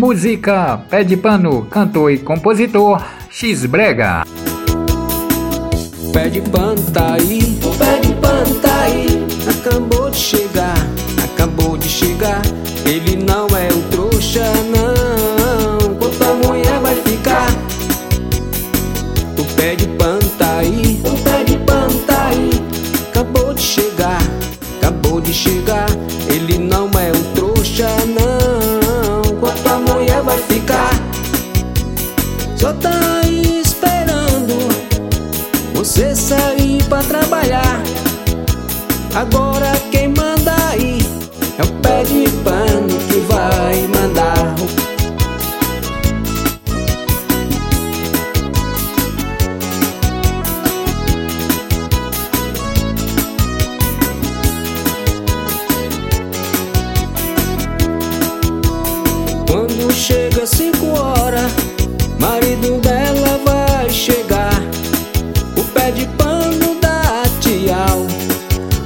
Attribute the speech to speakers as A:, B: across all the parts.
A: Música Pé de Pano, cantor e compositor X Brega.
B: Pé de pano tá aí, o pé de pano tá aí. Acabou de chegar, acabou de chegar. Ele não é o trouxa, não. Quanto a mulher vai ficar? O pé de pano tá aí, o pé de pano tá aí. Acabou de chegar, acabou de chegar. Ele não Só tá esperando você sair pra trabalhar. Agora quem manda aí é o pé de pano que vai mandar. Quando chega cinco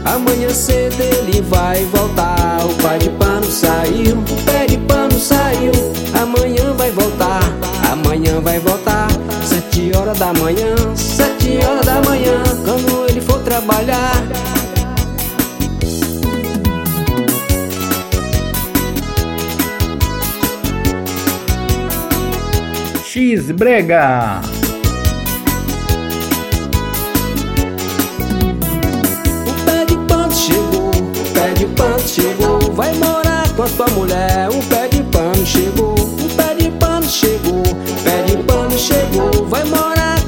B: Amanhã cedo ele vai voltar. O pé de pano saiu, o pé de pano saiu. Amanhã vai voltar, amanhã vai voltar. Sete horas da manhã, sete horas da manhã. Quando ele for trabalhar.
A: X Brega.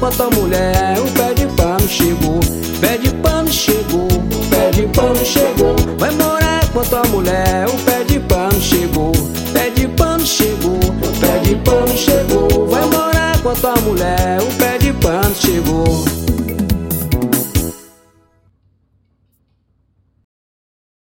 B: chama tua mulher, o pé de pano chegou, pé de pano chegou, pé de pano chegou. Vai morar com a tua mulher, o pé de pano chegou, pé de pano chegou, pé de pano chegou. Vai morar com a tua mulher, o pé de pano chegou.